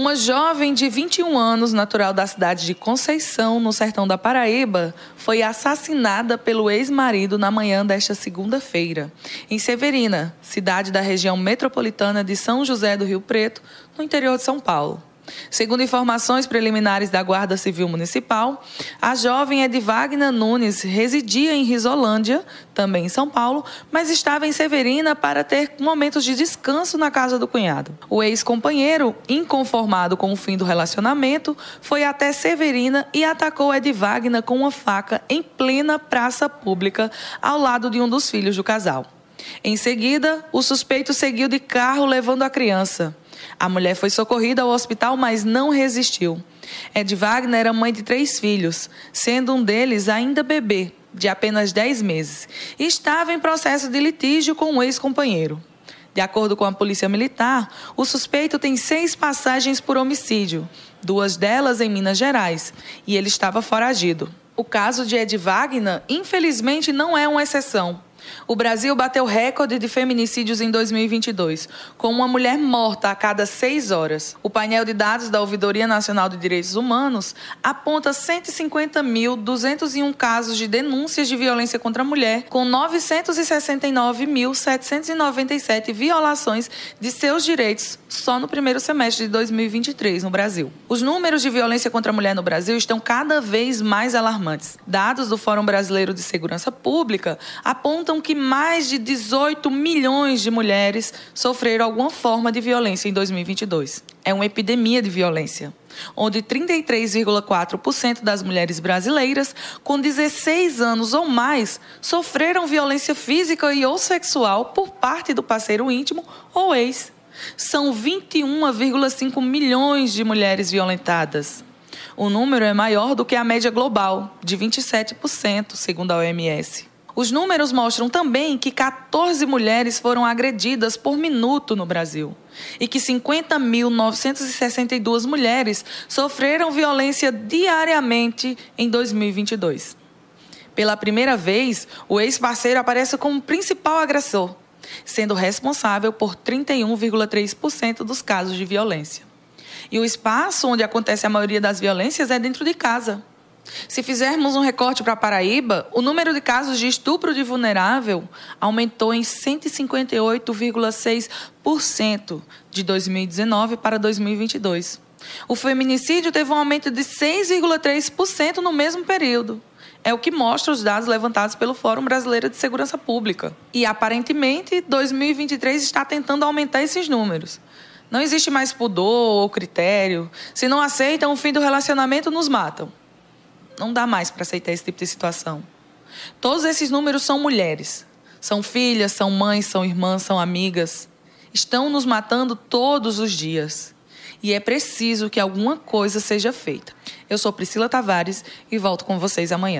Uma jovem de 21 anos, natural da cidade de Conceição, no sertão da Paraíba, foi assassinada pelo ex-marido na manhã desta segunda-feira, em Severina, cidade da região metropolitana de São José do Rio Preto, no interior de São Paulo. Segundo informações preliminares da Guarda Civil Municipal, a jovem Edvagna Nunes residia em Risolândia, também em São Paulo, mas estava em Severina para ter momentos de descanso na casa do cunhado. O ex-companheiro, inconformado com o fim do relacionamento, foi até Severina e atacou Edvagna com uma faca em plena praça pública, ao lado de um dos filhos do casal. Em seguida, o suspeito seguiu de carro levando a criança. A mulher foi socorrida ao hospital, mas não resistiu. Ed Wagner era mãe de três filhos, sendo um deles ainda bebê, de apenas 10 meses, e estava em processo de litígio com um ex-companheiro. De acordo com a Polícia Militar, o suspeito tem seis passagens por homicídio, duas delas em Minas Gerais, e ele estava foragido. O caso de Ed Wagner, infelizmente, não é uma exceção. O Brasil bateu recorde de feminicídios em 2022, com uma mulher morta a cada seis horas. O painel de dados da Ouvidoria Nacional de Direitos Humanos aponta 150.201 casos de denúncias de violência contra a mulher, com 969.797 violações de seus direitos só no primeiro semestre de 2023 no Brasil. Os números de violência contra a mulher no Brasil estão cada vez mais alarmantes. Dados do Fórum Brasileiro de Segurança Pública apontam que mais de 18 milhões de mulheres sofreram alguma forma de violência em 2022. É uma epidemia de violência, onde 33,4% das mulheres brasileiras com 16 anos ou mais sofreram violência física e ou sexual por parte do parceiro íntimo ou ex. São 21,5 milhões de mulheres violentadas. O número é maior do que a média global, de 27%, segundo a OMS. Os números mostram também que 14 mulheres foram agredidas por minuto no Brasil e que 50.962 mulheres sofreram violência diariamente em 2022. Pela primeira vez, o ex-parceiro aparece como principal agressor, sendo responsável por 31,3% dos casos de violência. E o espaço onde acontece a maioria das violências é dentro de casa. Se fizermos um recorte para Paraíba, o número de casos de estupro de vulnerável aumentou em 158,6% de 2019 para 2022. O feminicídio teve um aumento de 6,3% no mesmo período. É o que mostra os dados levantados pelo Fórum Brasileiro de Segurança Pública. E aparentemente, 2023 está tentando aumentar esses números. Não existe mais pudor ou critério. Se não aceitam o fim do relacionamento, nos matam. Não dá mais para aceitar esse tipo de situação. Todos esses números são mulheres. São filhas, são mães, são irmãs, são amigas. Estão nos matando todos os dias. E é preciso que alguma coisa seja feita. Eu sou Priscila Tavares e volto com vocês amanhã.